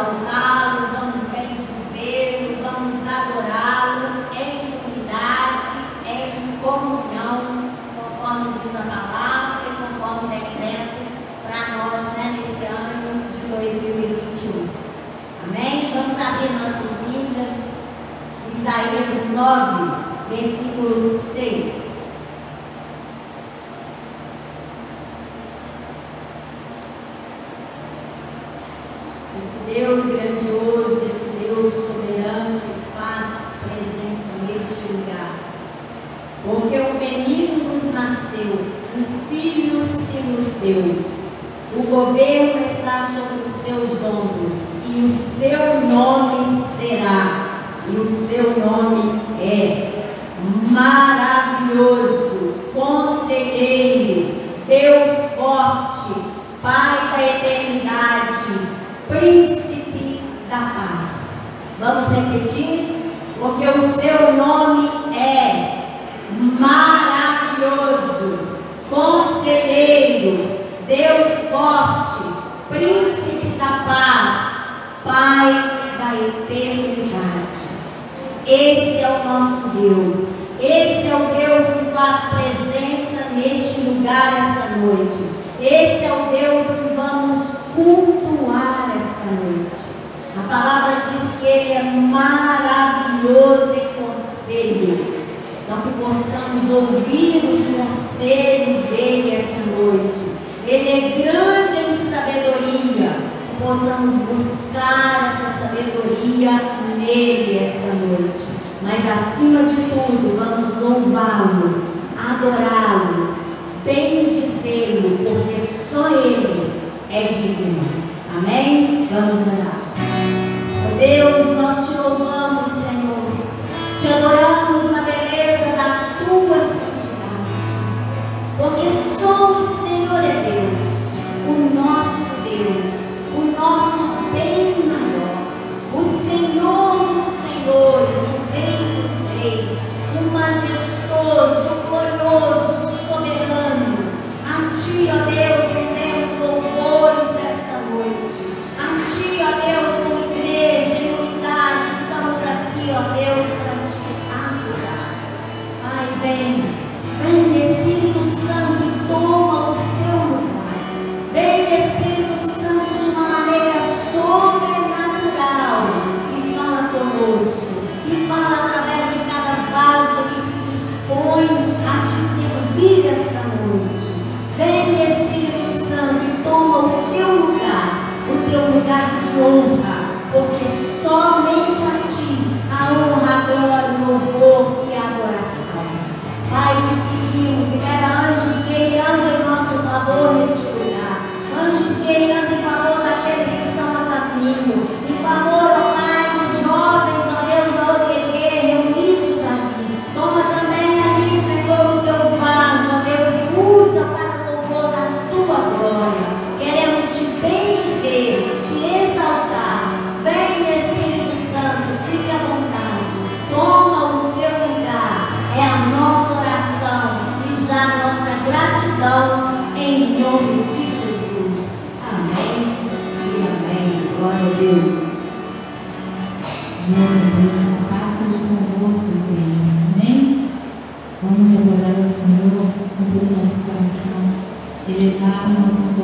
exaltá-lo, vamos bendizê-lo, vamos adorá-lo é em unidade, é em comunhão, conforme diz a palavra e conforme o decreto para nós né, nesse ano de 2021. Amém? Vamos abrir nossas Bíblias. Isaías 9, versículos governo está sobre os seus ombros e o seu ouvir os conselhos dele esta noite. Ele é grande em sabedoria. Possamos buscar essa sabedoria nele esta noite. Mas acima de tudo, vamos louvá-lo, adorá-lo, bendizê-lo, porque só ele é digno. Deus. Glória a Deus, paz seja convosco. Amém? Vamos adorar o Senhor com todo o nosso coração, elevar nossos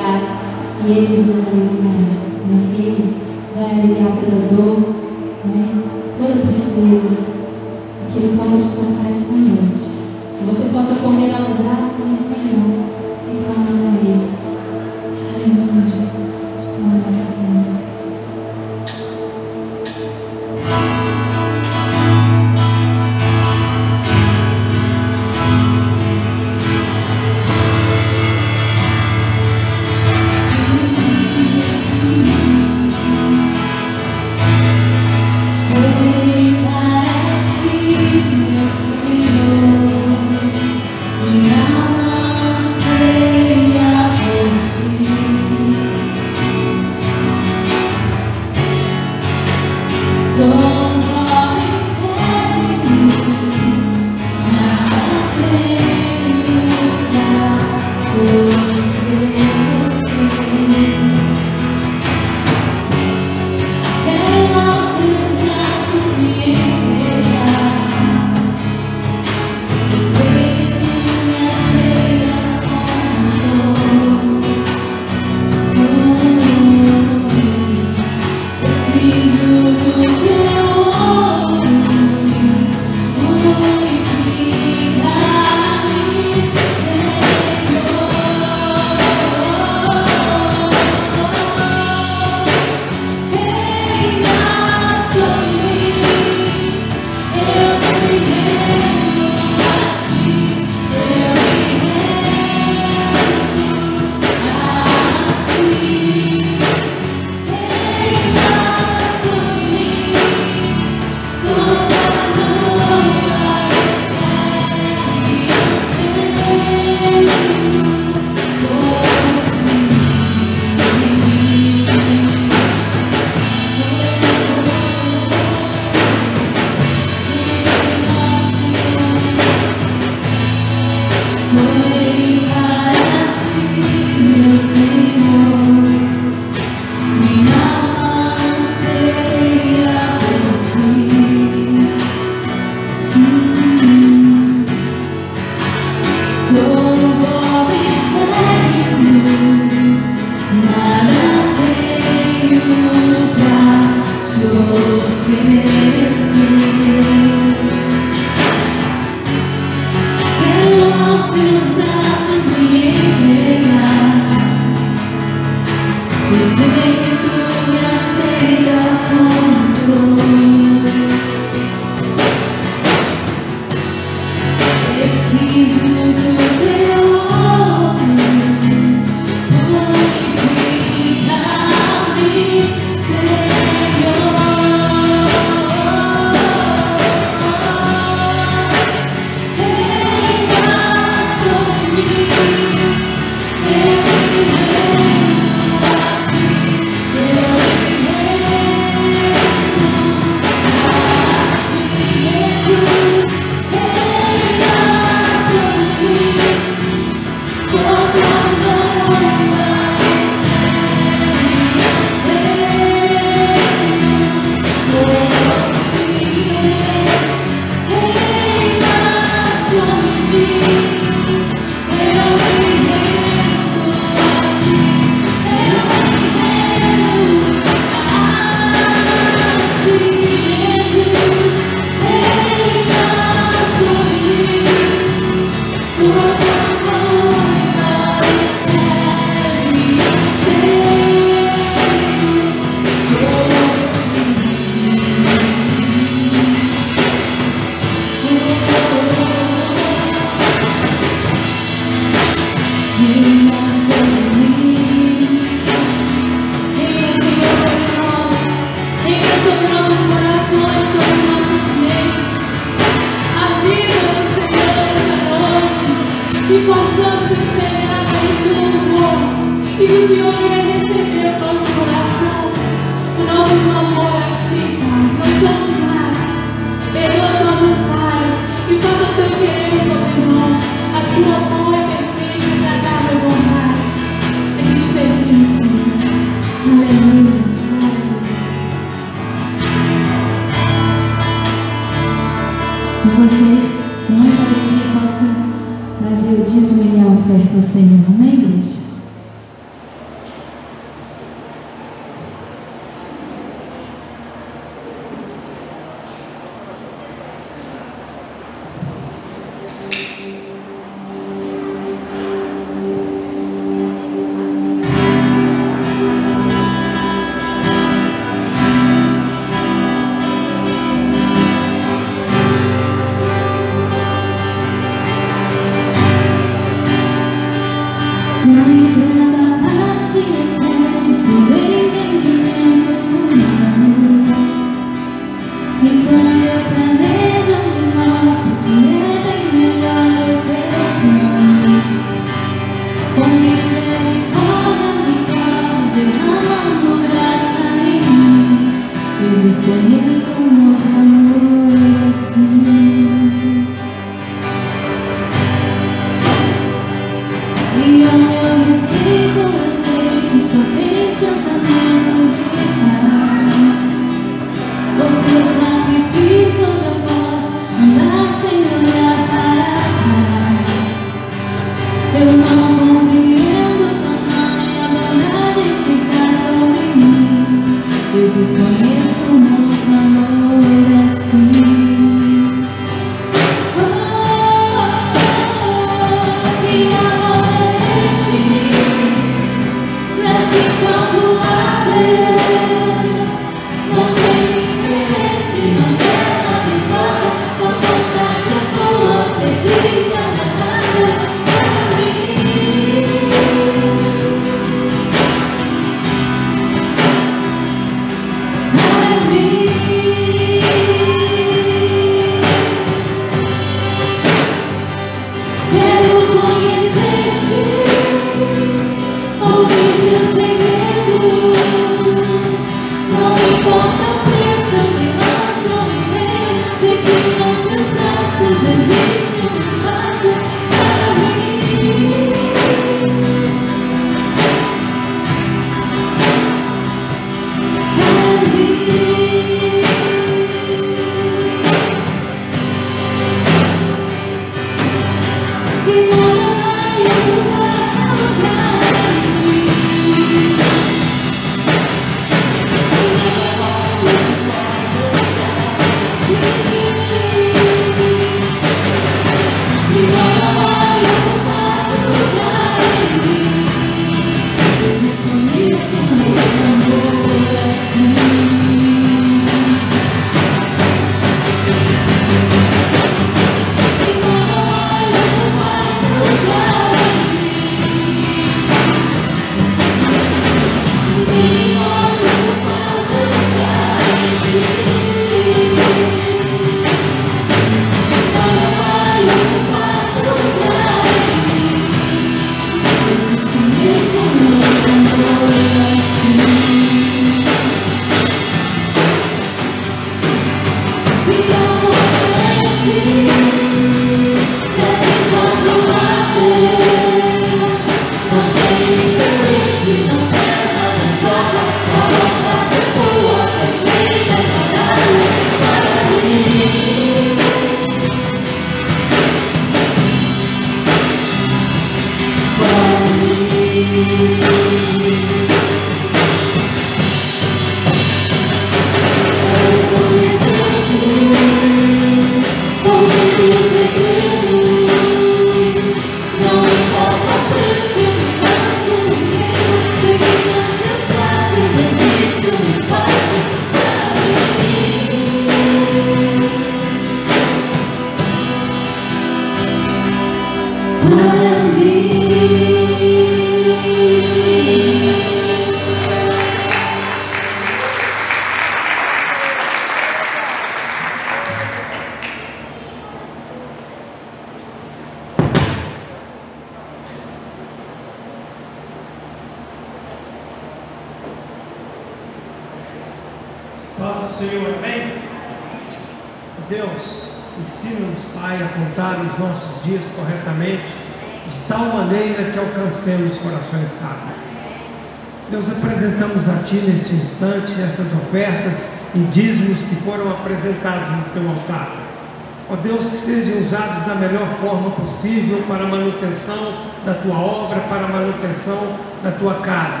sejam usados da melhor forma possível para a manutenção da Tua obra, para a manutenção da Tua casa.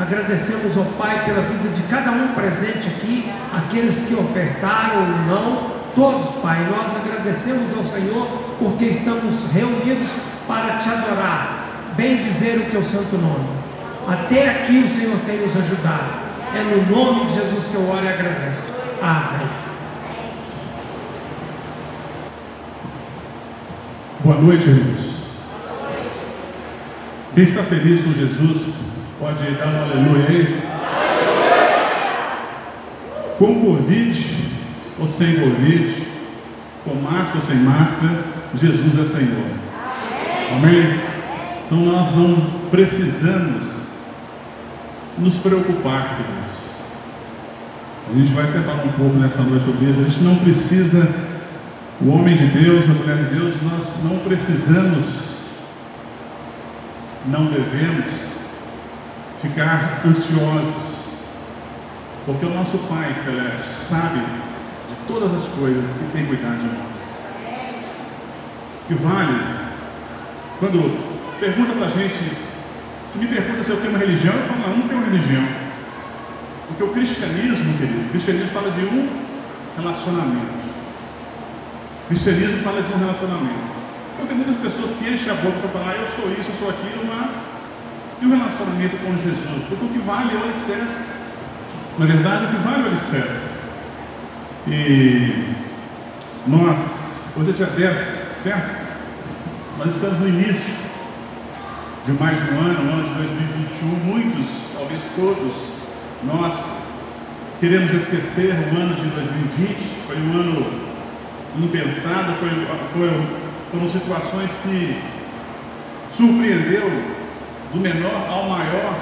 Agradecemos, ó Pai, pela vida de cada um presente aqui, aqueles que ofertaram ou não, todos, Pai. Nós agradecemos ao Senhor porque estamos reunidos para Te adorar, bem dizer o Teu santo nome. Até aqui o Senhor tem nos ajudado. É no nome de Jesus que eu oro e agradeço. Amém. Boa noite, irmãos. Quem está feliz com Jesus, pode dar um aleluia aí. Com Covid ou sem Covid, com máscara ou sem máscara, Jesus é Senhor. Amém? Então nós não precisamos nos preocupar, queridos. A gente vai falar um pouco nessa noite sobre isso. A gente não precisa, o homem de Deus, a mulher de Deus, nós não precisamos, não devemos ficar ansiosos, porque o nosso Pai Celeste sabe de todas as coisas que tem cuidado de nós. Que vale, quando pergunta para a gente, se me pergunta se eu tenho uma religião, eu falo, não, não tenho uma religião. Porque o cristianismo, querido, o cristianismo fala de um relacionamento. Cristianismo fala de um relacionamento. Então tem muitas pessoas que enchem a boca para falar, eu sou isso, eu sou aquilo, mas e o relacionamento com Jesus? Porque o que vale é o alicerce. Na verdade, o que vale é o alicerce. E nós, hoje é dia 10, certo? Nós estamos no início de mais um ano, o ano de 2021. Muitos, talvez todos, nós queremos esquecer o ano de 2020, foi um ano impensado, foi, foi, foram situações que surpreendeu do menor ao maior,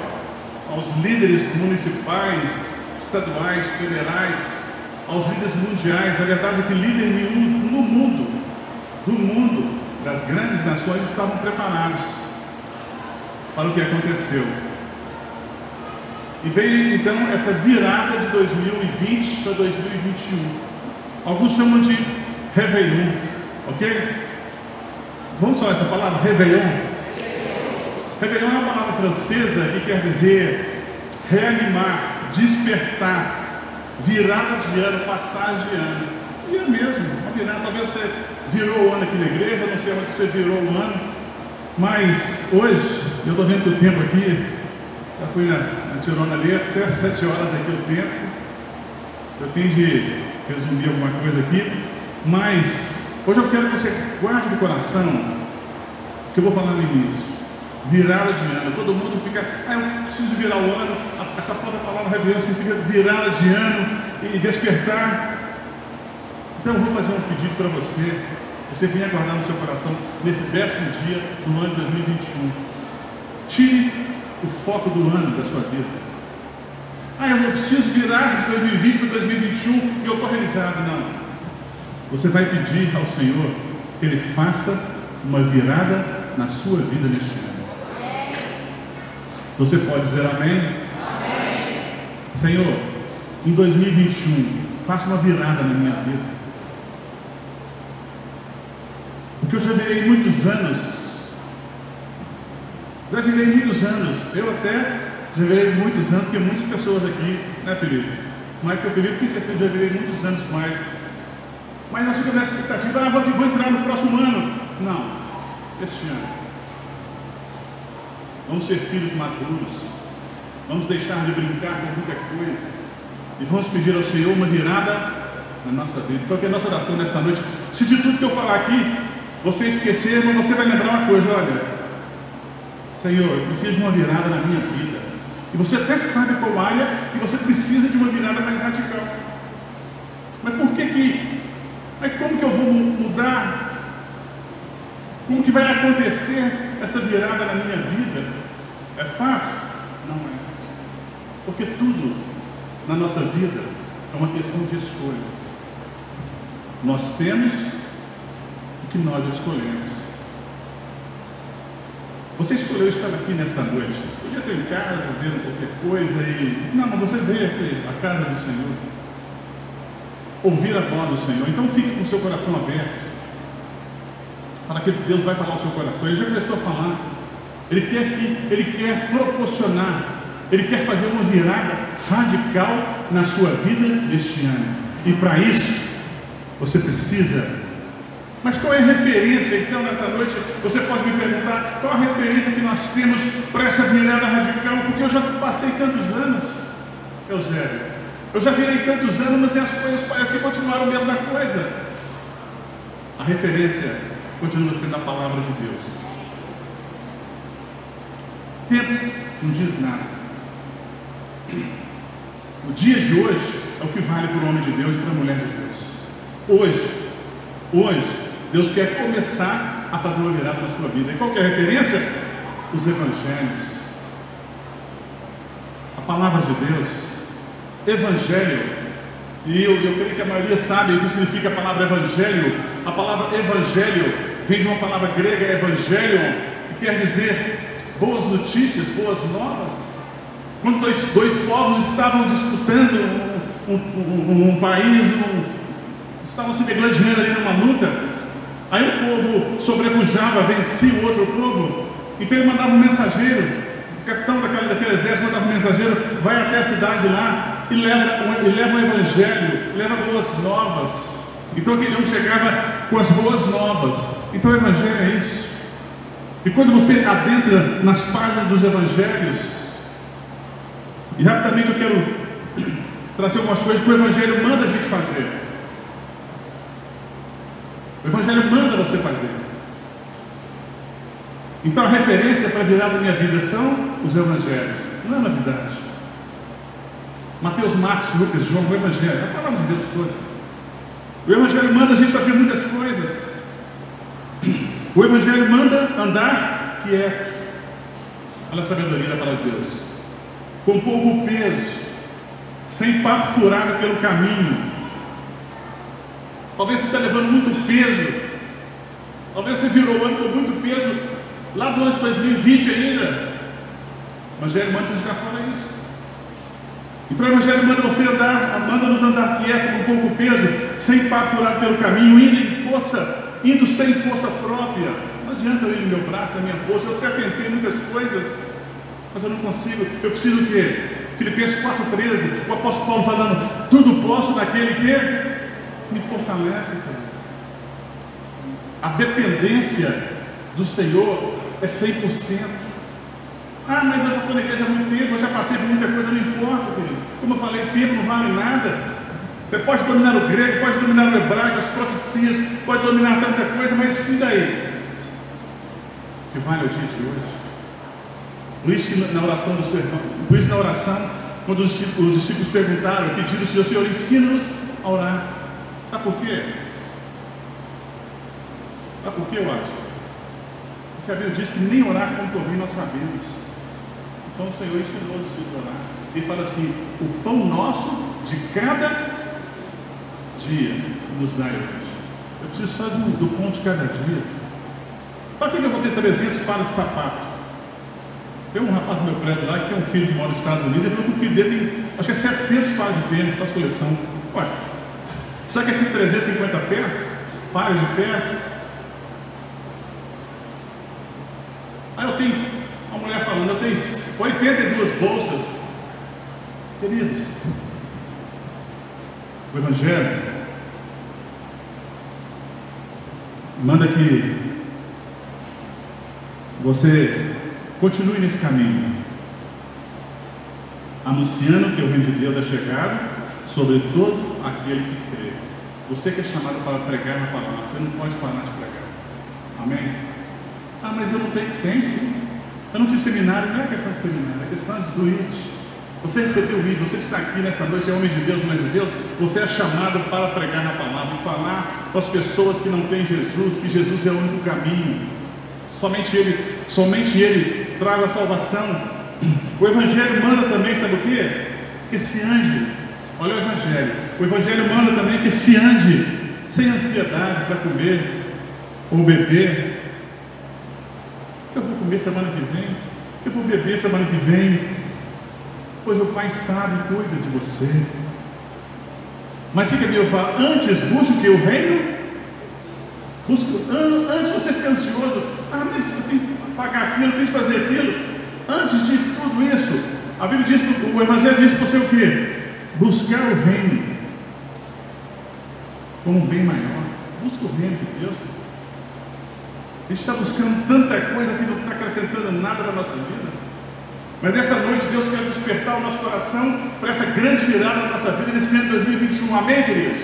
aos líderes municipais, estaduais, federais, aos líderes mundiais. A verdade é que líder nenhum no mundo, do mundo, das grandes nações, estavam preparados para o que aconteceu. E veio então essa virada de 2020 para 2021. Alguns chamam de Réveillon, ok? Vamos falar essa palavra? Réveillon. Réveillon é uma palavra francesa que quer dizer reanimar, despertar, virada de ano, passagem de ano. E é mesmo, a virada. Talvez você virou o ano aqui na igreja, não sei onde você virou o ano, mas hoje, eu estou vendo que o tempo aqui já fui na, na Tirona ali, até sete horas aqui o tempo. Eu tenho de resumir alguma coisa aqui, mas hoje eu quero que você guarde no coração o que eu vou falar no início. Virada de ano. Todo mundo fica, ah, eu preciso virar o ano. Essa própria palavra reverência significa virada de ano e despertar. Então eu vou fazer um pedido para você. Você venha guardar no seu coração nesse décimo dia do ano de 2021. Tire o foco do ano da sua vida. Ah, eu não preciso virar de 2020 para 2021 e eu estou realizado. Não. Você vai pedir ao Senhor que Ele faça uma virada na sua vida neste ano. Você pode dizer amém? amém? Senhor, em 2021, faça uma virada na minha vida. Porque eu já virei muitos anos já virei muitos anos, eu até já virei muitos anos, porque muitas pessoas aqui, né Felipe? Que o Felipe tem certeza já virei muitos anos mais. Mas nós ficamos nessa expectativa, ah, vou, vou entrar no próximo ano. Não, este ano. Vamos ser filhos maduros. Vamos deixar de brincar com muita coisa. E vamos pedir ao Senhor uma virada na nossa vida. Então, que a nossa oração nesta noite, se de tudo que eu falar aqui, você esquecer, mas você vai lembrar uma coisa, olha, Senhor, eu preciso de uma virada na minha vida. E você até sabe qual área que você precisa de uma virada mais radical. Mas por que que. Mas como que eu vou mudar? Como que vai acontecer essa virada na minha vida? É fácil? Não é. Porque tudo na nossa vida é uma questão de escolhas. Nós temos o que nós escolhemos. Você escolheu estar aqui nesta noite. Podia ter em casa, vendo qualquer coisa e. Não, mas você veio aqui, a casa do Senhor. Ouvir a voz do Senhor. Então fique com o seu coração aberto. Para que Deus vai falar o seu coração. Ele já começou a falar. Ele quer que, ele quer proporcionar, ele quer fazer uma virada radical na sua vida neste ano. E para isso, você precisa mas qual é a referência, então, nessa noite? Você pode me perguntar qual a referência que nós temos para essa virada radical? Porque eu já passei tantos anos, Eusébio. Eu já virei tantos anos, mas as coisas parecem continuar a mesma coisa. A referência continua sendo a palavra de Deus. Tempo não diz nada. O dia de hoje é o que vale para o homem de Deus e para a mulher de Deus. Hoje, hoje, Deus quer começar a fazer uma virada na sua vida. E qual é a referência? Os evangelhos. A palavra de Deus. Evangelho E eu, eu creio que a maioria sabe o que significa a palavra evangelho. A palavra evangelho vem de uma palavra grega, evangelho, que quer dizer boas notícias, boas novas. Quando dois, dois povos estavam disputando um, um, um, um país, estavam se degladiando ali numa luta, aí o povo sobrepujava, vencia o outro povo, então ele mandava um mensageiro, o capitão daquele, daquele exército mandava um mensageiro, vai até a cidade lá, e leva, e leva o Evangelho, leva boas novas. Então aquele homem chegava com as boas novas. Então o Evangelho é isso. E quando você adentra nas páginas dos Evangelhos, e rapidamente eu quero trazer algumas coisas que o Evangelho manda a gente fazer. O Evangelho manda você fazer. Então a referência para virar da minha vida são os Evangelhos, não é novidade. Mateus, Marcos, Lucas, João, o Evangelho, a palavra de Deus toda. O Evangelho manda a gente fazer muitas coisas. O Evangelho manda andar quieto. Olha a sabedoria da palavra de Deus. Com pouco peso, sem papo furado pelo caminho. Talvez você está levando muito peso. Talvez você virou o ano com muito peso lá do ano de 2020 ainda. Evangelho manda você jogar fora isso. Então o Evangelho manda você andar, manda-nos andar quieto, com pouco peso, sem papo furado pelo caminho, indo em força, indo sem força própria. Não adianta eu ir no meu braço, na minha força, eu até tentei muitas coisas, mas eu não consigo. Eu preciso o quê? Filipenses 4,13, o apóstolo Paulo falando, tudo posso naquele que me fortalece, A dependência do Senhor é 100%. Ah, mas eu já estou na igreja há muito tempo, eu já passei por muita coisa, não importa, querido. Como eu falei, tempo não vale nada. Você pode dominar o grego, pode dominar o hebraico, as profecias, pode dominar tanta coisa, mas e daí? Que vale o dia de hoje. Por isso que na oração do sermão, por isso na oração, quando os discípulos, os discípulos perguntaram, pediram ao Senhor, Senhor, ensina-nos a orar. Sabe por quê? Sabe por quê, eu acho? Porque a Bíblia diz que nem orar como por nós sabemos. Então o Senhor ensinou os discípulos orar. Ele fala assim: o pão nosso de cada dia nos dá hoje. Eu preciso só do, do pão de cada dia. Para que eu vou ter 300 pares de sapato? Tem um rapaz no meu prédio lá que tem um filho que mora nos Estados Unidos. Ele falou que o filho dele tem, acho que é 700 pares de tênis, essa coleção. Ué, será que aqui tem 350 pés? Pares de pés? Aí eu tenho uma mulher falando, eu tenho 82 bolsas. Queridos, o Evangelho manda que você continue nesse caminho, anunciando que o reino de Deus é chegado sobre todo aquele que crê. Você que é chamado para pregar na palavra, você não pode parar de pregar. Amém? Ah, mas eu não tenho. Tem sim. Eu não fiz seminário, não é questão de seminário, é questão do ID. Você recebeu o ID, você está aqui nesta noite, é homem de Deus, mulher de Deus, você é chamado para pregar na palavra e falar para as pessoas que não têm Jesus, que Jesus é o único caminho. Somente Ele, somente Ele traz a salvação. O Evangelho manda também, sabe o quê? Que se ande. Olha o Evangelho. O Evangelho manda também que se ande sem ansiedade para comer ou beber, comer semana que vem, eu vou beber semana que vem, pois o Pai sabe e cuida de você. Mas o que a Bíblia fala? Antes busque o que? O reino? Busque, antes você fica ansioso, ah, mas eu tenho que pagar aquilo, eu tenho que fazer aquilo. Antes de tudo isso, a Bíblia diz, o Evangelho diz para você o quê? Buscar o reino como um bem maior. Busque o reino de Deus gente está buscando tanta coisa que não está acrescentando nada na nossa vida. Mas nessa noite Deus quer despertar o nosso coração para essa grande virada na nossa vida nesse ano de 2021. Amém, queridos?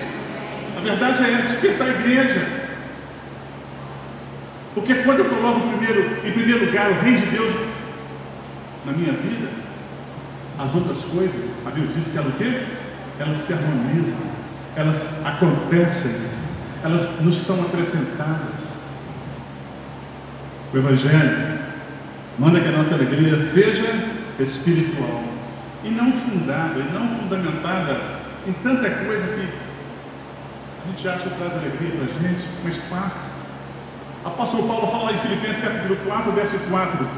A verdade é despertar a igreja. Porque quando eu coloco primeiro, em primeiro lugar o reino de Deus na minha vida, as outras coisas, a Bíblia diz que elas o quê? Elas se harmonizam, elas acontecem, elas nos são acrescentadas. O Evangelho manda que a nossa alegria seja espiritual e não fundada, e não fundamentada em tanta coisa que a gente acha que traz alegria para a gente, mas passa. Apóstolo Paulo fala lá em Filipenses capítulo 4, verso 4.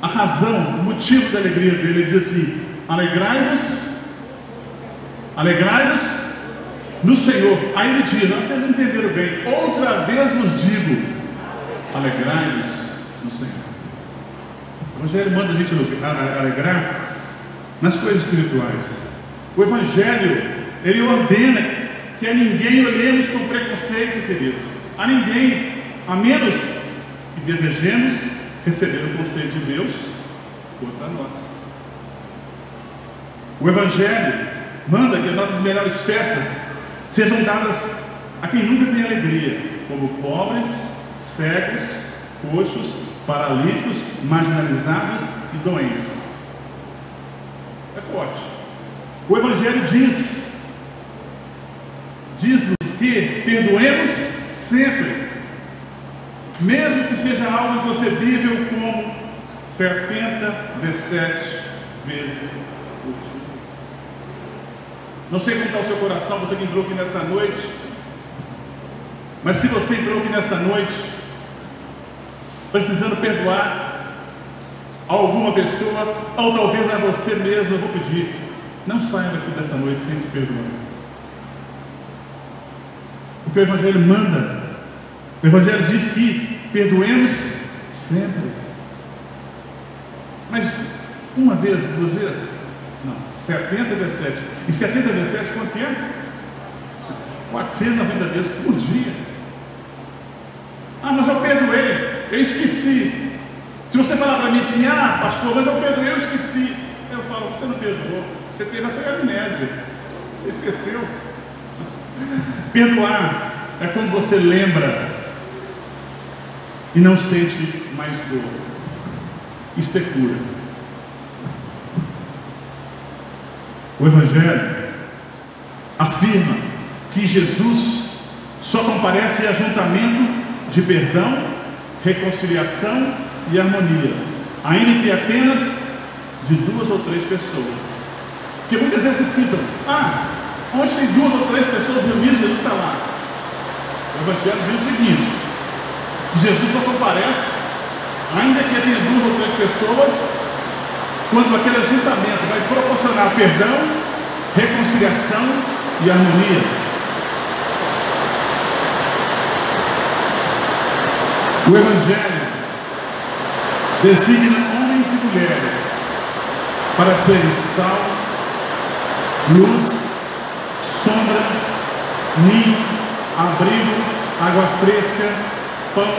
A razão, o motivo da alegria dele, ele diz assim: alegrai-vos, alegrai-vos no Senhor. Aí ele diz, vocês entenderam bem, outra vez vos digo, alegrai-vos no Senhor. O Evangelho manda a gente alegrar nas coisas espirituais. O Evangelho, ele ordena que a ninguém olhemos com preconceito, queridos. A ninguém, a menos que desejemos receber o conceito de Deus contra nós. O Evangelho manda que as nossas melhores festas sejam dadas a quem nunca tem alegria, como pobres, cegos, coxos, paralíticos, marginalizados e doentes. É forte. O Evangelho diz, diz-nos que perdoemos sempre, mesmo que seja algo inconcebível como 77 vezes não sei como está o seu coração, você que entrou aqui nesta noite. Mas se você entrou aqui nesta noite, precisando perdoar alguma pessoa, ou talvez a você mesmo, eu vou pedir, não saia daqui dessa noite sem se perdoar. Porque o Evangelho manda, o Evangelho diz que perdoemos sempre. Mas uma vez, duas vezes, não, 70 vezes 7. E 70 vezes 7 quanto é? 490 vezes por dia. Ah, mas eu perdoei, eu esqueci. Se você falar para mim assim, ah, pastor, mas eu perdoei, eu esqueci. Eu falo, você não perdoou, você teve a amnésia, você esqueceu. Perdoar é quando você lembra e não sente mais dor. Isto é cura. O Evangelho afirma que Jesus só comparece em ajuntamento de perdão, reconciliação e harmonia, ainda que apenas de duas ou três pessoas. Porque muitas vezes citam, ah, onde tem duas ou três pessoas reunidas, Jesus está lá. O Evangelho diz o seguinte: Jesus só comparece, ainda que tenha duas ou três pessoas, quando aquele ajuntamento vai proporcionar perdão, reconciliação e harmonia. O Evangelho designa homens e mulheres para serem sal, luz, sombra, ninho, abrigo, água fresca, pão,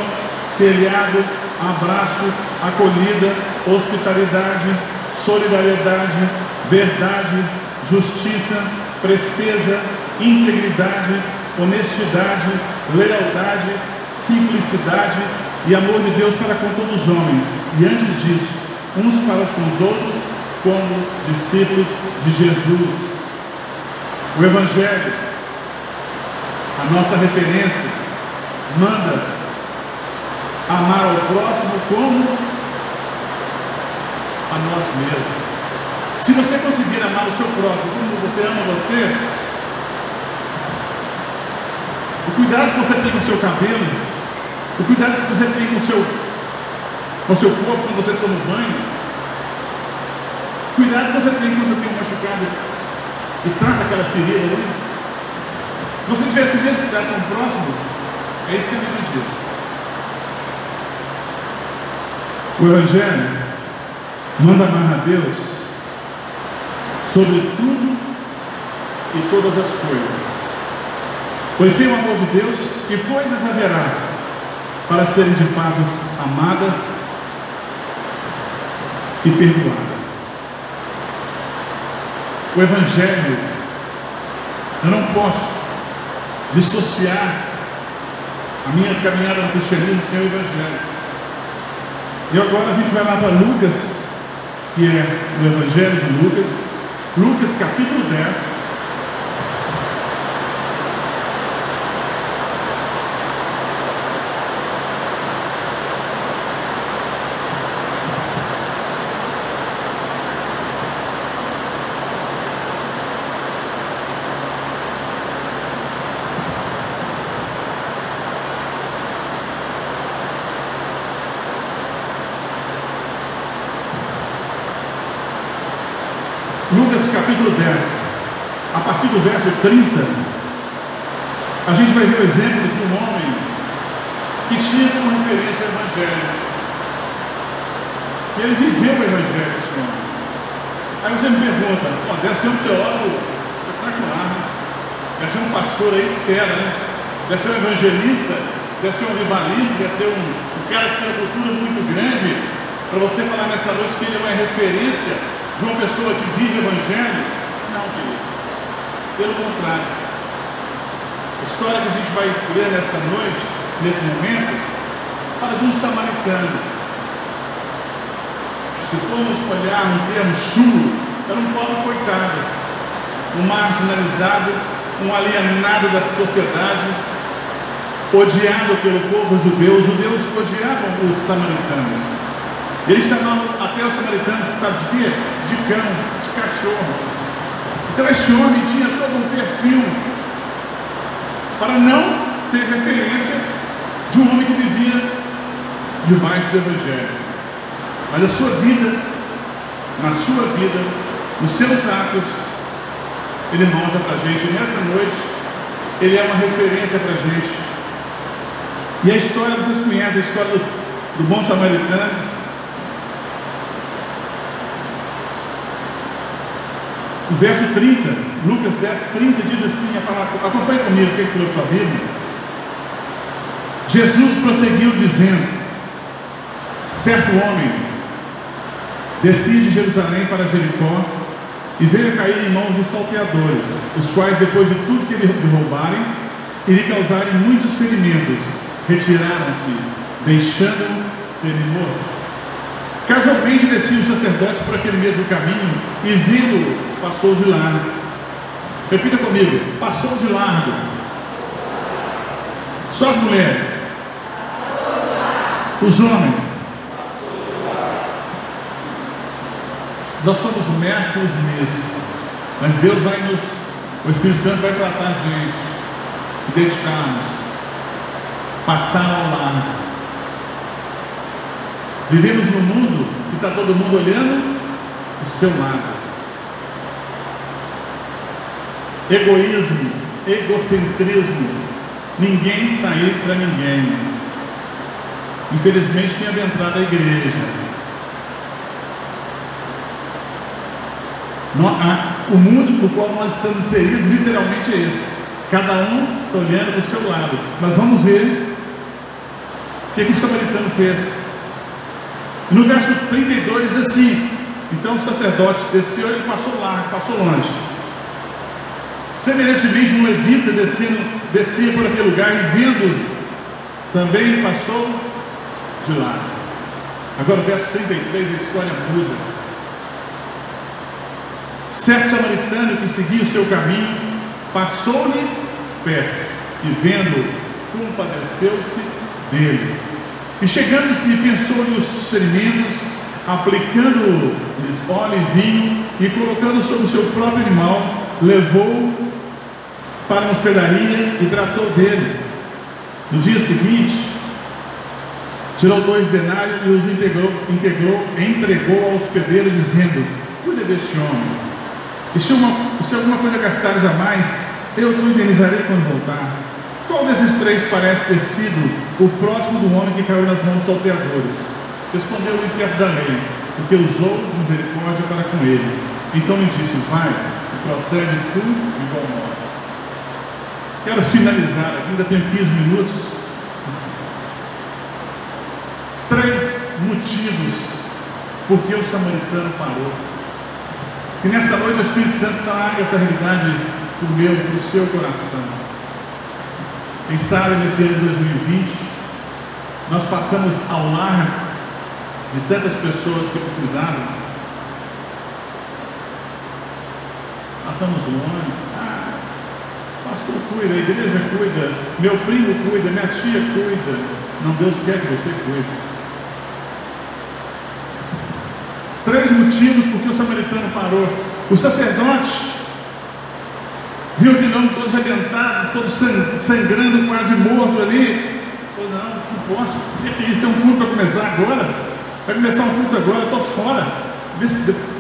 telhado, abraço, acolhida, hospitalidade, solidariedade, verdade, justiça, presteza, integridade, honestidade, lealdade, simplicidade e amor de Deus para com todos os homens. E antes disso, uns para com os outros, como discípulos de Jesus. O Evangelho, a nossa referência, manda amar ao próximo como a nós mesmos. Se você conseguir amar o seu próximo como você ama você, o cuidado que você tem com o seu cabelo, o cuidado que você tem com o seu, com o seu corpo quando você toma banho, o cuidado que você tem quando você tem um machucado e trata aquela ferida ali. Se você tivesse mesmo cuidado com o próximo, é isso que a Bíblia diz. O Evangelho Manda amar a Deus sobre tudo e todas as coisas. Sem o amor de Deus, que coisas haverá para serem de fato amadas e perdoadas? O Evangelho, eu não posso dissociar a minha caminhada no cristianismo sem o Evangelho. E agora a gente vai lá para Lucas que é o Evangelho de Lucas, Lucas capítulo 10, Lucas capítulo 10, a partir do verso 30, a gente vai ver o exemplo de um homem que tinha como referência o Evangelho. E ele viveu o Evangelho, esse homem. Aí você me pergunta, pô, deve ser um teólogo espetacular, né? Deve ser um pastor aí fera, né? Deve ser um evangelista, deve ser um rivalista, deve ser um, um cara que tem uma cultura muito grande, para você falar nessa noite que ele é uma referência de uma pessoa que vive Evangelho. Não, querido. Pelo contrário. A história que a gente vai ler nessa noite, nesse momento, fala de um samaritano se formos olhar um termo chulo, era um pobre coitado, um marginalizado, um alienado da sociedade, odiado pelo povo judeu. Os judeus odiavam os samaritanos. Eles chamavam até os samaritanos, sabe de quê? De cão, de cachorro. Então esse homem tinha todo um perfil para não ser referência de um homem que vivia debaixo do Evangelho. Mas a sua vida, na sua vida, nos seus atos, ele mostra para a gente. Nessa noite, ele é uma referência para a gente. E a história, vocês conhecem a história do, do bom samaritano. O verso 30, Lucas 10, 30 diz assim: a palavra, acompanhe comigo, você que falou sua Bíblia. Jesus prosseguiu dizendo: certo homem Descia de Jerusalém para Jericó e veio a cair em mãos de salteadores, os quais, depois de tudo que lhe roubarem e lhe causarem muitos ferimentos, retiraram-se, deixando-o ser morto. Casualmente desciam os sacerdotes por aquele mesmo caminho e, vindo, passou de largo. Repita comigo: passou de largo. Só as mulheres, os homens, Nós somos mestres nisso. Mas Deus vai nos, o Espírito Santo vai tratar a gente, de dedicarmos, passar ao lado. Vivemos num mundo que está todo mundo olhando o seu lado. Egoísmo, egocentrismo, ninguém está aí para ninguém. Infelizmente tem adentrado a igreja o mundo no qual nós estamos inseridos literalmente é esse. Cada um está olhando para o seu lado. Mas vamos ver o que, que o samaritano fez. No verso 32 diz assim: Então o sacerdote desceu e passou lá, passou longe. Semelhantemente, um levita descia, descia por aquele lugar e vendo, também passou de lá. Agora, o verso 33, a história muda. Certo samaritano que seguia o seu caminho passou-lhe perto e, vendo, compadeceu-se dele. E chegando-se, pensou-lhe os aplicando-lhes óleo e vinho e colocando sobre o seu próprio animal, levou para uma hospedaria e tratou dele. No dia seguinte, tirou dois denários e os integrou, integrou entregou ao hospedeiro, dizendo: Cuide deste homem e se, uma, se alguma coisa gastares a mais, eu te indenizarei quando voltar. Qual desses três parece ter sido o próximo do homem que caiu nas mãos dos salteadores? Respondeu o inquérito da lei, porque usou misericórdia para com ele. Então lhe disse: Vai procede tu igual modo. Quero finalizar ainda tenho 15 minutos. Três motivos por que o samaritano parou. Que nesta noite o Espírito Santo traga essa realidade para o meu, para o seu coração. Quem sabe nesse ano de 2020 nós passamos ao lar de tantas pessoas que precisavam. Passamos longe. Pastor cuida, a igreja cuida, meu primo cuida, minha tia cuida. Não, Deus quer que você cuide. Três motivos porque o samaritano parou. O sacerdote viu aquele homem todo arrebentado, todo sangrando, quase morto ali. Falou, não, não posso. O que? Tem um culto para começar agora? Vai começar um culto agora, estou fora.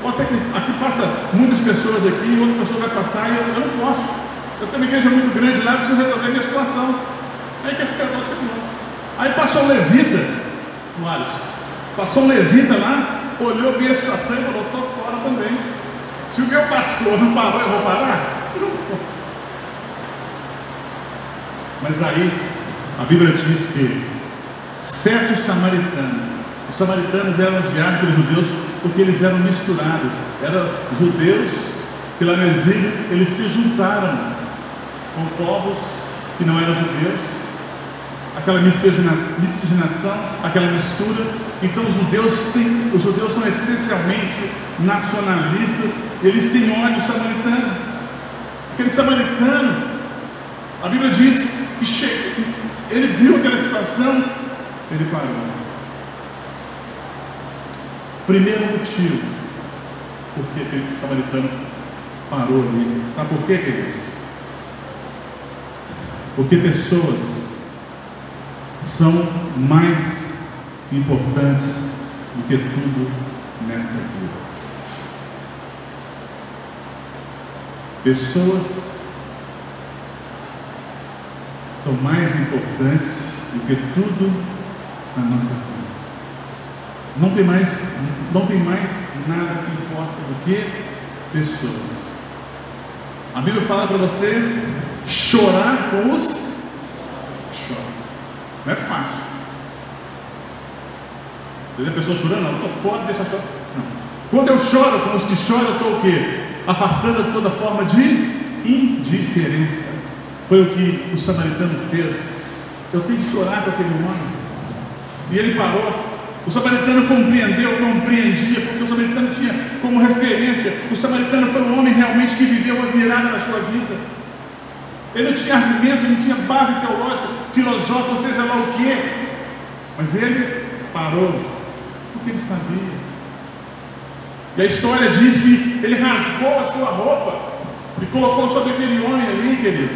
pode ser que aqui passa muitas pessoas aqui, outra pessoa vai passar e eu, eu não posso. Eu tenho uma igreja muito grande lá, preciso resolver a minha situação. Aí que é sacerdote falou. Aí passou um levita, no Alisson, passou um levita lá, olhou bem a situação e falou, estou fora também. Se o meu pastor não parou, eu vou parar? Não. Mas aí a Bíblia diz que certo samaritano, os samaritanos eram odiados pelos judeus porque eles eram misturados, eram judeus lá no eles se juntaram com povos que não eram judeus, aquela miscigenação, aquela mistura. Então os judeus têm, os judeus são essencialmente nacionalistas, eles têm ódio samaritano. Aquele samaritano, a Bíblia diz que che... ele viu aquela situação, ele parou. Primeiro motivo, porque aquele samaritano parou ali. Sabe por quê, queridos? Porque pessoas são mais importantes do que tudo nesta vida. Pessoas são mais importantes do que tudo na nossa vida. Não tem mais, não tem mais nada que importa do que pessoas. A Bíblia fala para você chorar com os chora. Não é fácil. Tem a pessoa chorando, não, estou fora dessa chora. Não. Quando eu choro com os que choram, eu estou o quê? Afastando toda forma de indiferença. Foi o que o samaritano fez. Eu tenho que chorar com aquele homem. E ele parou. O samaritano compreendeu, compreendia, porque o samaritano tinha como referência, o samaritano foi um homem realmente que viveu uma virada na sua vida. Ele não tinha argumento, não tinha base teológica, filosófica, ou seja lá o que. Mas ele parou, porque ele sabia. E a história diz que ele rasgou a sua roupa e colocou sobre aquele homem ali, queridos.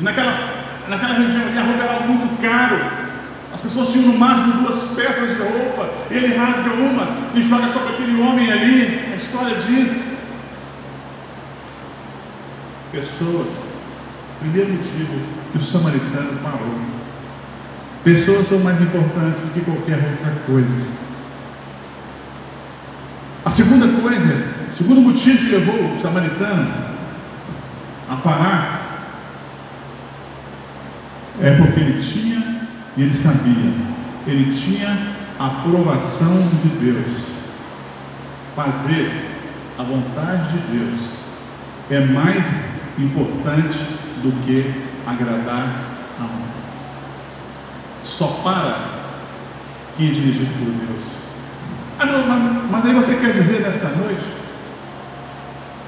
E naquela, naquela região ali a roupa era muito caro. As pessoas tinham no máximo duas peças de roupa. Ele rasga uma e joga sobre aquele homem ali. A história diz. Pessoas. Primeiro motivo que o samaritano parou. Pessoas são mais importantes do que qualquer outra coisa. A segunda coisa, o segundo motivo que levou o samaritano a parar é porque ele tinha e ele sabia, ele tinha a aprovação de Deus. Fazer a vontade de Deus é mais importante do que agradar a homens. Só para quem é dirigido por Deus. Ah, não, mas, mas aí você quer dizer nesta noite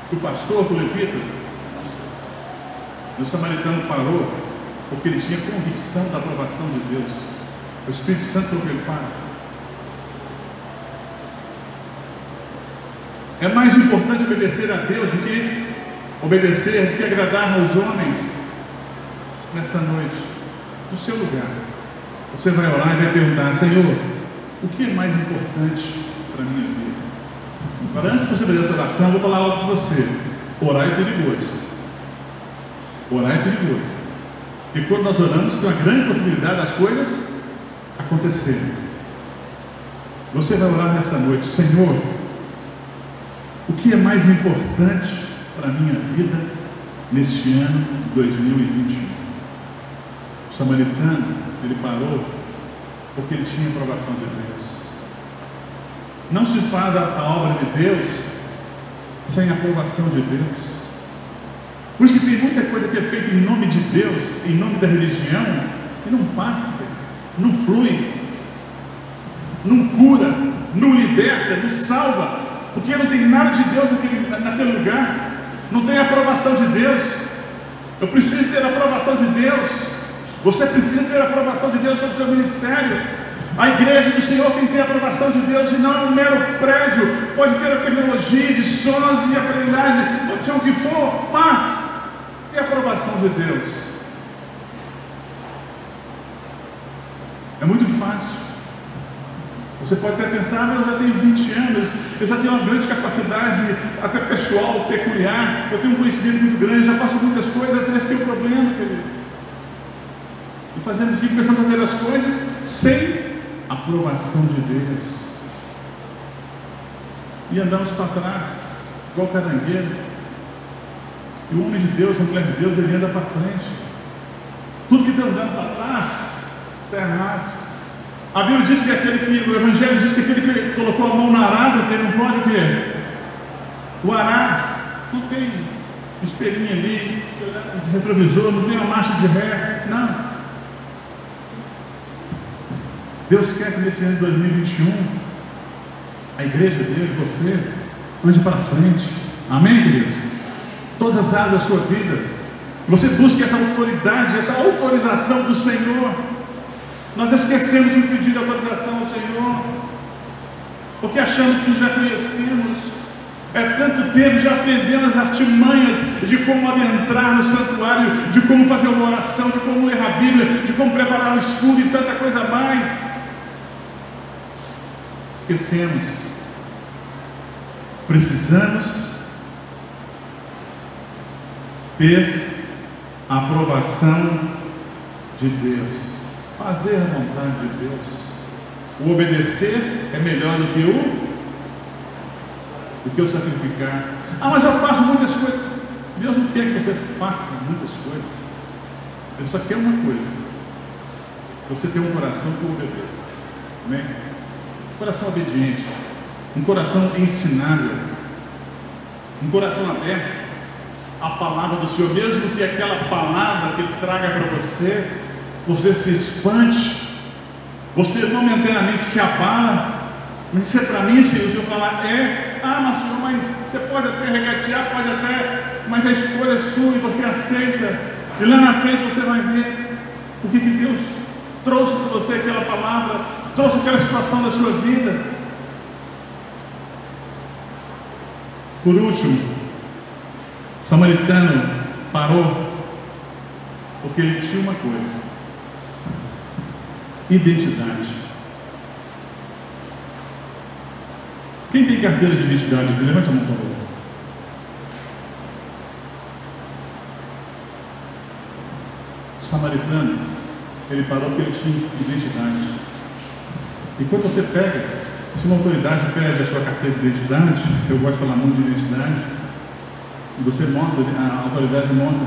que o pastor, o levita, o samaritano parou porque ele tinha convicção da aprovação de Deus. O Espírito Santo falou ele para. É mais importante obedecer a Deus do que obedecer, que agradar aos homens nesta noite, no seu lugar. Você vai orar e vai perguntar, Senhor, o que é mais importante para a minha vida? Agora, antes de você fazer essa oração, eu vou falar algo para você. Orar é perigoso. Orar é perigoso. E quando nós oramos, tem uma grande possibilidade das coisas acontecerem. Você vai orar nessa noite, Senhor, o que é mais importante para a minha vida neste ano 2021? O samaritano, ele parou porque ele tinha aprovação de Deus. Não se faz a, a obra de Deus sem a aprovação de Deus. Por isso que tem muita coisa que é feita em nome de Deus, em nome da religião, que não passa, não flui, não cura, não liberta, não salva, porque não tem nada de Deus naquele, naquele lugar, não tem aprovação de Deus. Eu preciso ter a aprovação de Deus. Você precisa ter a aprovação de Deus sobre o seu ministério. A igreja do Senhor tem que ter a aprovação de Deus e não é um mero prédio. Pode ter a tecnologia de sons e aparelhagem, pode ser o que for, mas e a aprovação de Deus? É muito fácil Você pode até pensar, ah, eu já tenho 20 anos, eu já tenho uma grande capacidade, até pessoal, peculiar, eu tenho um conhecimento muito grande, já faço muitas coisas, esse que é o problema, querido. E isso, começamos a fazer as coisas sem aprovação de Deus. E andamos para trás, igual carangueiro. E o homem de Deus, a mulher de Deus, ele anda para frente. Tudo que está andando para trás está errado. A Bíblia diz que aquele que, o Evangelho diz que aquele que colocou a mão na arada, ele não pode o quê? O arado, não tem espelhinho ali, retrovisor, não tem uma marcha de ré, não. Deus quer que nesse ano de 2021, a igreja dele, você, ande para frente. Amém, queridos? Todas as áreas da sua vida, você busque essa autoridade, essa autorização do Senhor. Nós esquecemos de pedir autorização ao Senhor, porque achamos que já conhecemos. É tanto tempo, já aprendemos as artimanhas de como adentrar no santuário, de como fazer uma oração, de como ler a Bíblia, de como preparar o estudo e tanta coisa mais. Esquecemos. Precisamos ter a aprovação de Deus fazer a vontade de Deus. O obedecer é melhor do que o do que o sacrificar. Ah, mas eu faço muitas coisas. Deus não quer que você faça muitas coisas. Ele só quer uma coisa. Você tem um coração que obedeça. Né? Um coração obediente. Um coração ensinável. Um coração aberto à palavra do Senhor, mesmo que aquela palavra que Ele traga para você você se espante, você momentaneamente se abala. Mas isso é para mim, Senhor, o Senhor falar, é, ah, mas Senhor, mas você pode até regatear, pode até, mas a escolha é sua e você aceita. E lá na frente você vai ver o que, que Deus trouxe para você aquela palavra, trouxe aquela situação da sua vida. Por último, o samaritano parou, porque ele tinha uma coisa Identidade. Quem tem carteira de identidade aqui? Levante a mão, por favor. Samaritano, ele parou porque ele tinha identidade. E quando você pega, se uma autoridade pede a sua carteira de identidade, eu gosto de falar muito de identidade, e você mostra, a autoridade mostra,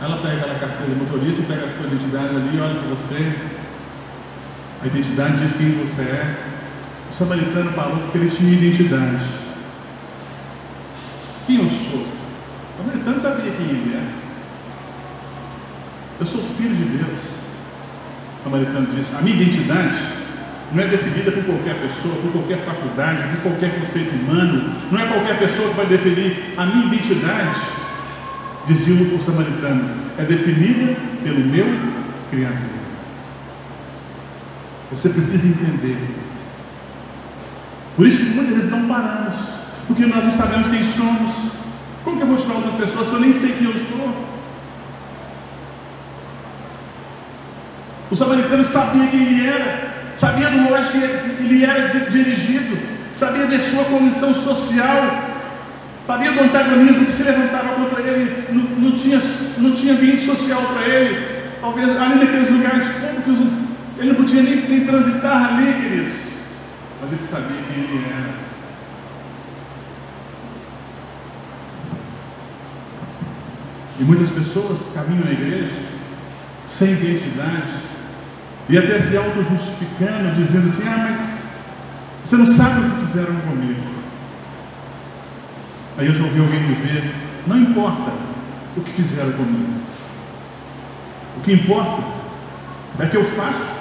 ela pega a carteira de motorista, pega a sua identidade ali, olha para você, a identidade diz quem você é. O samaritano parou porque ele tinha identidade. Quem eu sou? O samaritano sabia quem ele é. Eu sou filho de Deus. O samaritano disse: A minha identidade não é definida por qualquer pessoa, por qualquer faculdade, por qualquer conceito humano. Não é qualquer pessoa que vai definir a minha identidade. Dizia o samaritano: é definida pelo meu Criador. Você precisa entender. Por isso que muitas vezes não paramos, porque nós não sabemos quem somos. Como que eu vou estudar outras pessoas se eu nem sei quem eu sou? O samaritano sabia quem ele era, sabia do longe que ele era dirigido, sabia de sua condição social, sabia do antagonismo que se levantava contra ele, não, não tinha, não tinha ambiente social para ele. Talvez ali naqueles lugares públicos ele não podia nem, nem transitar ali, queridos. Mas ele sabia quem ele era. E muitas pessoas caminham na igreja sem identidade e até se auto-justificando, dizendo assim: Ah, mas você não sabe o que fizeram comigo. Aí eu já ouvi alguém dizer: Não importa o que fizeram comigo. O que importa é que eu faço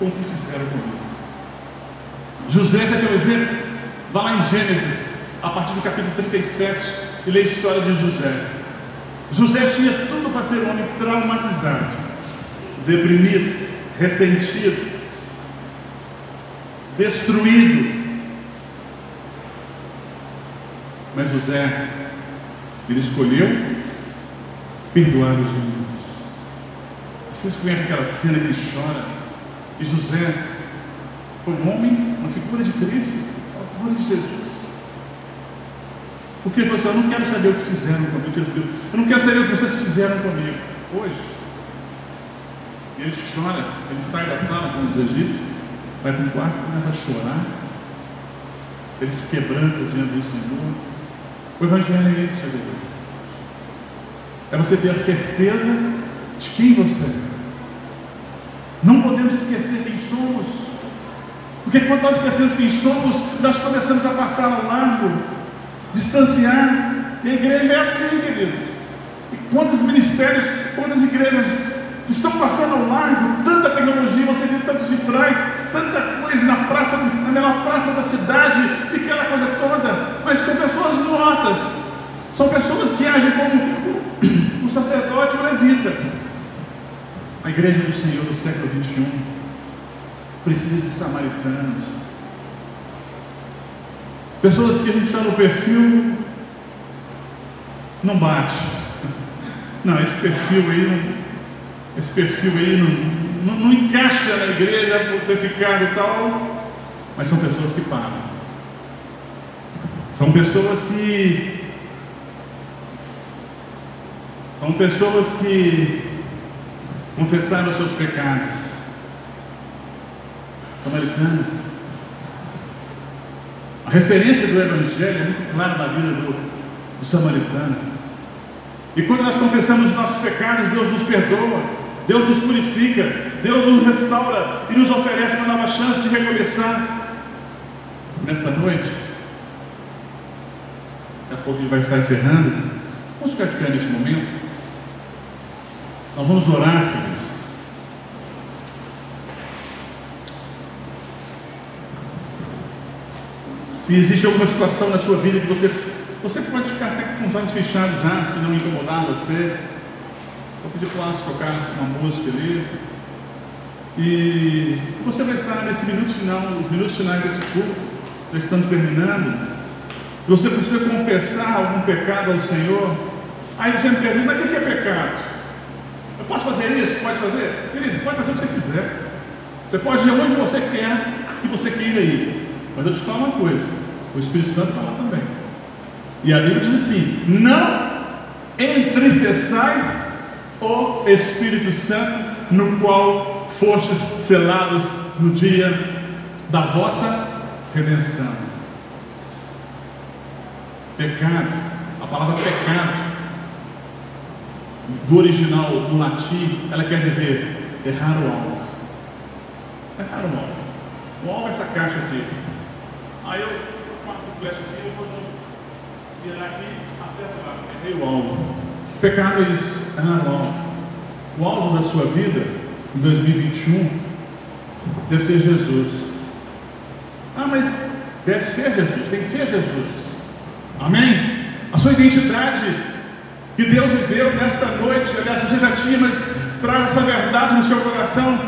o que fizeram comigo. José, já tem um exemplo? Vá lá em Gênesis, a partir do capítulo 37, e lê a história de José. José tinha tudo para ser um homem traumatizado, deprimido, ressentido, destruído. Mas José, ele escolheu perdoar os irmãos. Vocês conhecem aquela cena que chora? E José Foi um homem, uma figura de Cristo, uma figura de Jesus. Porque ele falou assim: Eu não quero saber o que fizeram comigo. Eu não quero saber o que vocês fizeram comigo. Hoje. E ele chora, ele sai da sala com os egípcios, vai para o quarto e começa a chorar. Ele se quebranta diante do Senhor. O Evangelho é isso, Deus. É você ter a certeza de quem você é. Não podemos esquecer quem somos. Porque quando nós esquecemos quem somos, nós começamos a passar ao largo, distanciar. E a igreja é assim, queridos. E quantos ministérios, quantas igrejas estão passando ao largo, tanta tecnologia, você vê tantos vitrais, tanta coisa na praça, na menor praça da cidade, e aquela coisa toda, mas são pessoas mortas, são pessoas que agem como o sacerdote o levita. A igreja do Senhor do século 21 precisa de samaritanos. Pessoas que a gente está no perfil não bate. Não, esse perfil aí não, esse perfil aí não, não, não encaixa na igreja desse cargo e tal, mas são pessoas que pagam. São pessoas que são pessoas que confessaram seus pecados. Samaritano. A referência do Evangelho é muito clara na vida do, do samaritano. E quando nós confessamos os nossos pecados, Deus nos perdoa, Deus nos purifica, Deus nos restaura e nos oferece uma nova chance de recomeçar. Nesta noite, daqui a pouco gente vai estar encerrando. Vamos ficar de pé neste momento. Nós vamos orar, queridos. Se existe alguma situação na sua vida que você, você pode ficar até com os olhos fechados já, se não incomodar você. Vou pedir para o tocar uma música ali. E você vai estar nesse minuto final, os minutos finais desse culto, já estamos terminando. Você precisa confessar algum pecado ao Senhor. Aí você me pergunta, mas o que é pecado? posso fazer isso? Pode fazer? Querido, pode fazer o que você quiser. Você pode ir onde você quer que você queira ir. Mas eu te falo uma coisa: o Espírito Santo fala também. E a Bíblia diz assim: não entristeçais o Espírito Santo, no qual fostes selados no dia da vossa redenção. Pecado, a palavra pecado do original, do latim, ela quer dizer errar o alvo. Errar o alvo. O alvo é essa caixa aqui. Aí eu o flash aqui, eu vou virar aqui, acerto lá, errei o alvo. O pecado é isso, errar o alvo. O alvo da sua vida, em 2021, deve ser Jesus. Ah, mas deve ser Jesus, tem que ser Jesus. Amém? A sua identidade que Deus lhe deu nesta noite, aliás, você já tinha, mas traz essa verdade no seu coração.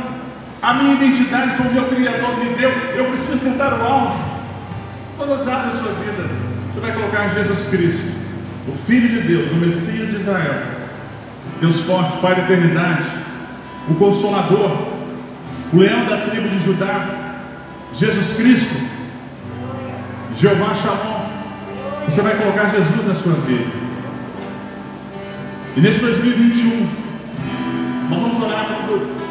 A minha identidade foi o meu Criador me deu, eu preciso acertar o alvo. Todas as áreas da sua vida, você vai colocar Jesus Cristo, o Filho de Deus, o Messias de Israel, Deus forte, Pai da eternidade, o Consolador, o leão da tribo de Judá, Jesus Cristo, Jeová Shalom. Você vai colocar Jesus na sua vida. E nesse 2021, nós vamos orar,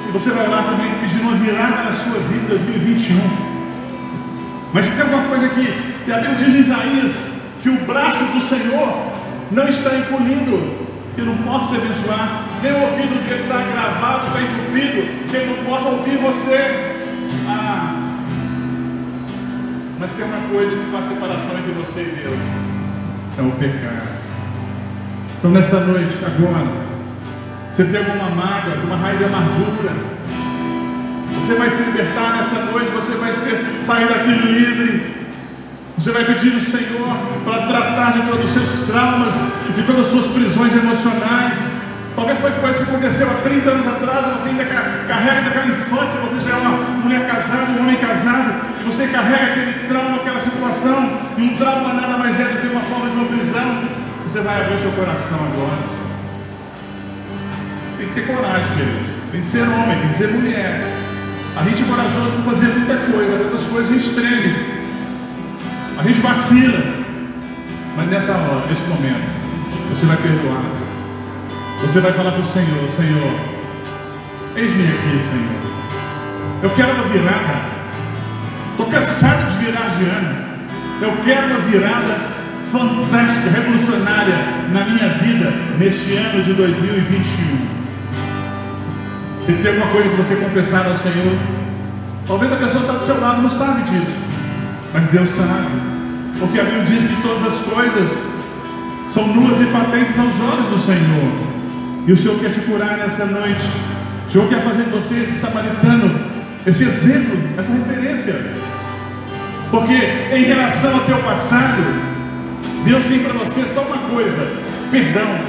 e você vai orar também pedindo uma virada na sua vida em 2021. Mas tem alguma coisa que, e a Bíblia diz em Isaías, que o braço do Senhor não está encolhido, que não possa te abençoar, nem o ouvido que está gravado, está entupido, que ele não possa ouvir você. Ah, mas tem uma coisa que faz separação entre você e Deus: é o pecado. Então nessa noite, agora, você tem alguma mágoa, alguma raiz de amargura, você vai se libertar nessa noite, você vai ser, sair daqui livre. Você vai pedir ao Senhor para tratar de todos os seus traumas, de todas as suas prisões emocionais. Talvez foi coisa que aconteceu há 30 anos atrás, você ainda carrega daquela infância, você já é uma mulher casada, um homem casado, e você carrega aquele trauma, aquela situação, e um trauma nada mais é do que uma forma de uma prisão. Você vai abrir seu coração agora. Tem que ter coragem, queridos. Tem que ser homem, tem que ser mulher. A gente é corajoso para fazer muita coisa, outras coisas a gente treme. A gente vacila. Mas nessa hora, nesse momento, você vai perdoar. Você vai falar para o Senhor, Senhor, eis-me aqui, Senhor. Eu quero uma virada. Estou cansado de virar de ano. Eu quero uma virada fantástica, revolucionária na minha vida neste ano de 2021. Se tem alguma coisa que você confessar ao Senhor, talvez a pessoa está do seu lado não sabe disso, mas Deus sabe, porque a Bíblia diz que todas as coisas são nuas e patentes aos olhos do Senhor, e o Senhor quer te curar nessa noite, o Senhor quer fazer de você esse samaritano, esse exemplo, essa referência, porque em relação ao teu passado, Deus tem para você só uma coisa: perdão.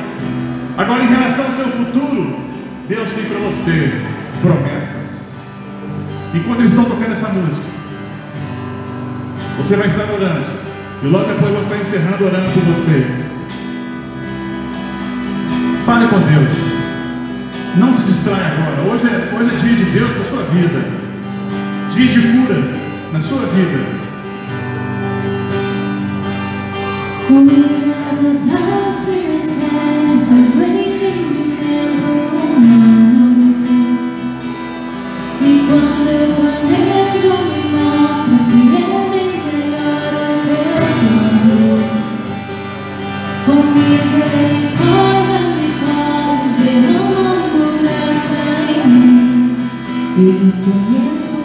Agora, em relação ao seu futuro, Deus tem para você promessas. E quando eles estão tocando essa música, você vai estar orando. E logo depois eu vou estar encerrando orando por você. Fale com Deus. Não se distraia agora. Hoje é, hoje é dia de Deus na sua vida. Dia de cura na sua vida. Comerás a paz que excede todo desconheço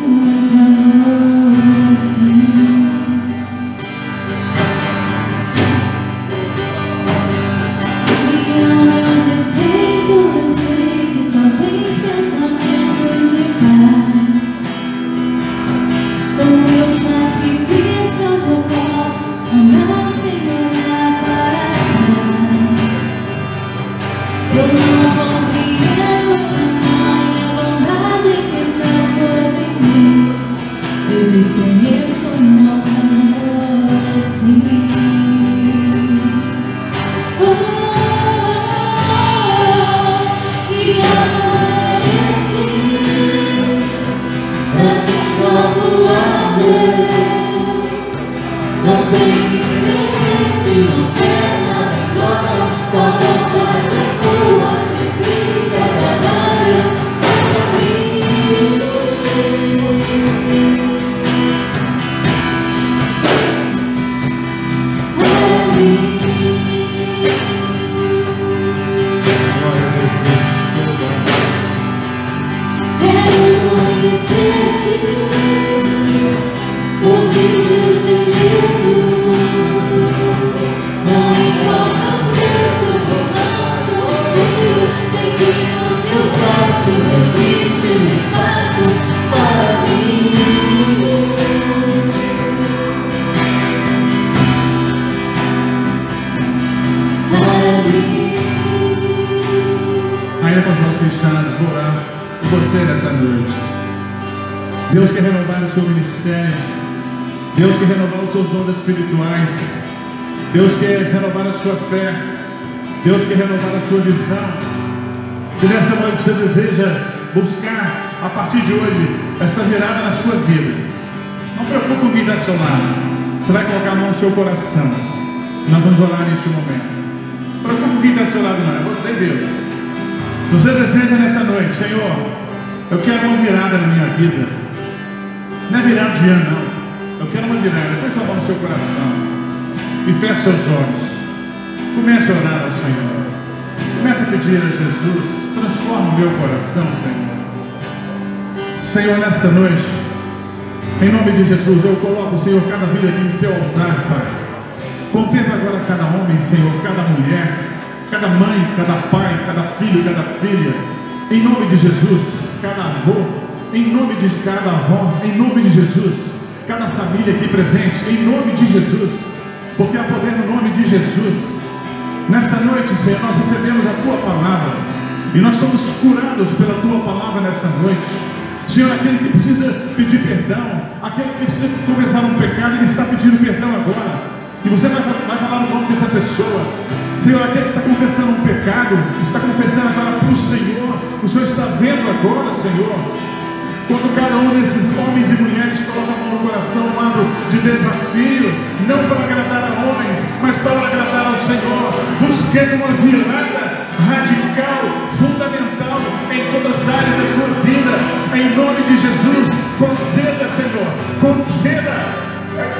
espirituais. Deus quer renovar a sua fé. Deus quer renovar a sua visão. Se nessa noite você deseja buscar, a partir de hoje, esta virada na sua vida, não preocupe com quem está ao seu lado. Você vai colocar a mão no seu coração. Nós vamos orar neste momento. Não preocupe com quem está ao seu lado, não. É você Deus. Se você deseja nessa noite, Senhor, eu quero uma virada na minha vida. Não é virada de ano, não. Eu quero uma virada. Põe sua mão no seu coração. E feche seus olhos. Comece a orar ao Senhor. Comece a pedir a Jesus. Transforma o meu coração, Senhor. Senhor, nesta noite, em nome de Jesus, eu coloco, Senhor, cada vida aqui no teu altar, Pai. Contempla agora cada homem, Senhor, cada mulher, cada mãe, cada pai, cada filho, cada filha. Em nome de Jesus, cada avô, em nome de cada avó, em nome de Jesus, cada família aqui presente, em nome de Jesus, porque há poder no nome de Jesus. Nesta noite, Senhor, nós recebemos a tua palavra e nós somos curados pela tua palavra nesta noite. Senhor, aquele que precisa pedir perdão, aquele que precisa confessar um pecado, ele está pedindo perdão agora. E você vai, vai falar o nome dessa pessoa. Senhor, aquele que está confessando um pecado, está confessando agora para o Senhor. O Senhor está vendo agora, Senhor. Quando cada um desses homens e mulheres coloca a mão no coração, lado de desafio, não para agradar a homens, mas para agradar ao Senhor, buscando uma virada radical, fundamental em todas as áreas da sua vida, em nome de Jesus, conceda, Senhor, conceda.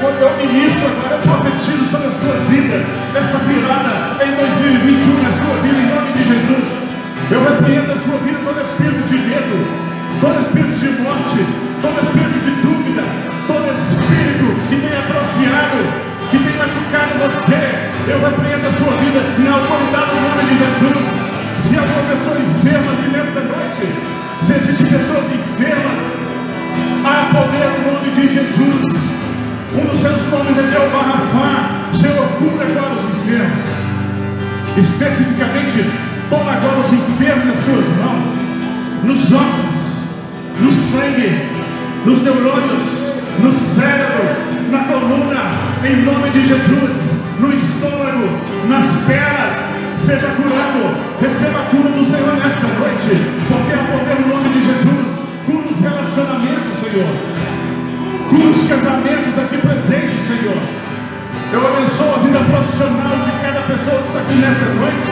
Quando eu ministro agora, eu profetizo sobre a sua vida, esta virada em 2021 na sua vida, em nome de Jesus. Eu repreendo a sua vida todo espírito de medo, todo espírito de morte, todo espírito de dúvida, todo espírito que tem atrofiado, que tem machucado você. Eu repreendo a sua vida na autoridade do nome de Jesus. Se alguma pessoa enferma aqui nesta noite, se existem pessoas enfermas, há poder no nome de Jesus. Um dos seus nomes é Jeová Rafá. Senhor, cura agora os enfermos. Especificamente, toma agora os enfermos nas tuas mãos. Nos ossos, no sangue, nos neurônios, no cérebro, na coluna, em nome de Jesus, no estômago, nas pernas, seja curado, receba a cura do Senhor nesta noite, porque é poder no nome de Jesus, cura os relacionamentos, Senhor, Cura os casamentos aqui presentes, Senhor. Eu abençoo a vida profissional de cada pessoa que está aqui nessa noite.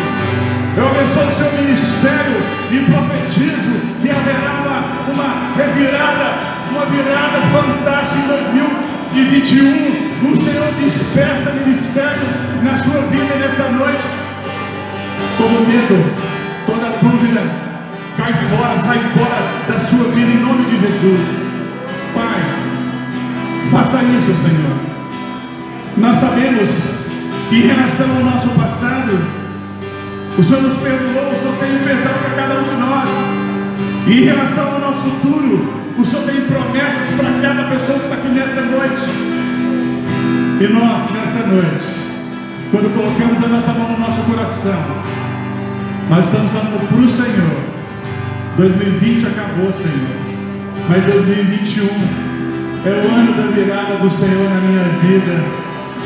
Eu abençoo o seu ministério e profetizo que haverá uma, revirada, uma virada fantástica em 2021. O Senhor desperta ministérios na sua vida nesta noite. Todo medo, toda dúvida, cai fora, sai fora da sua vida em nome de Jesus. Pai, Faça isso, Senhor. Nós sabemos que em relação ao nosso passado, o Senhor nos perdoou, o Senhor tem perdão para cada um de nós. E em relação ao nosso futuro, o Senhor tem promessas para cada pessoa que está aqui nesta noite. E nós, nesta noite, quando colocamos a nossa mão no nosso coração, nós estamos dando para o Senhor. 2020 acabou, Senhor. Mas 2021 é o ano da virada do Senhor na minha vida.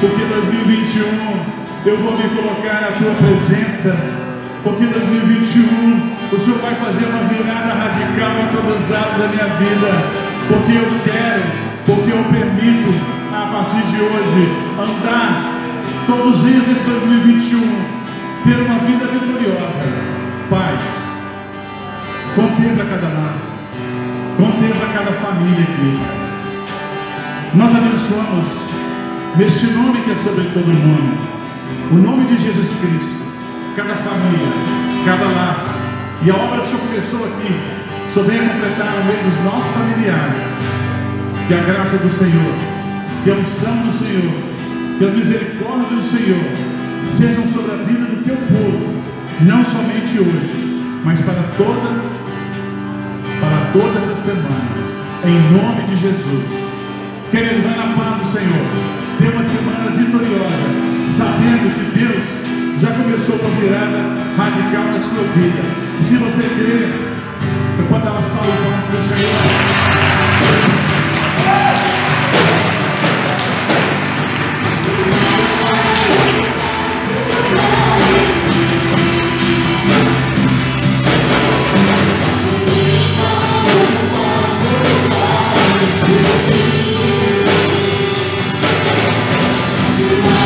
Porque 2021 eu vou me colocar na tua presença. Porque 2021 o Senhor vai fazer uma virada radical em todas as áreas da minha vida. Porque eu quero, porque eu permito, a partir de hoje, andar todos os dias desse 2021, ter uma vida vitoriosa. Pai, contempla cada lado, contempla cada família aqui. Nós abençoamos neste nome que é sobre todo nome, o nome de Jesus Cristo, cada família, cada lar, e a obra que o Senhor começou aqui, só venha completar no meio dos nossos familiares, que a graça do Senhor, que a unção do Senhor, que as misericórdias do Senhor sejam sobre a vida do teu povo, não somente hoje, mas para toda, para toda essa semana, em nome de Jesus. Querido, vai na paz do Senhor. Tenha uma semana vitoriosa, sabendo que Deus já começou uma virada radical na sua vida. se você crer, você pode dar uma salva para o Senhor. Yes.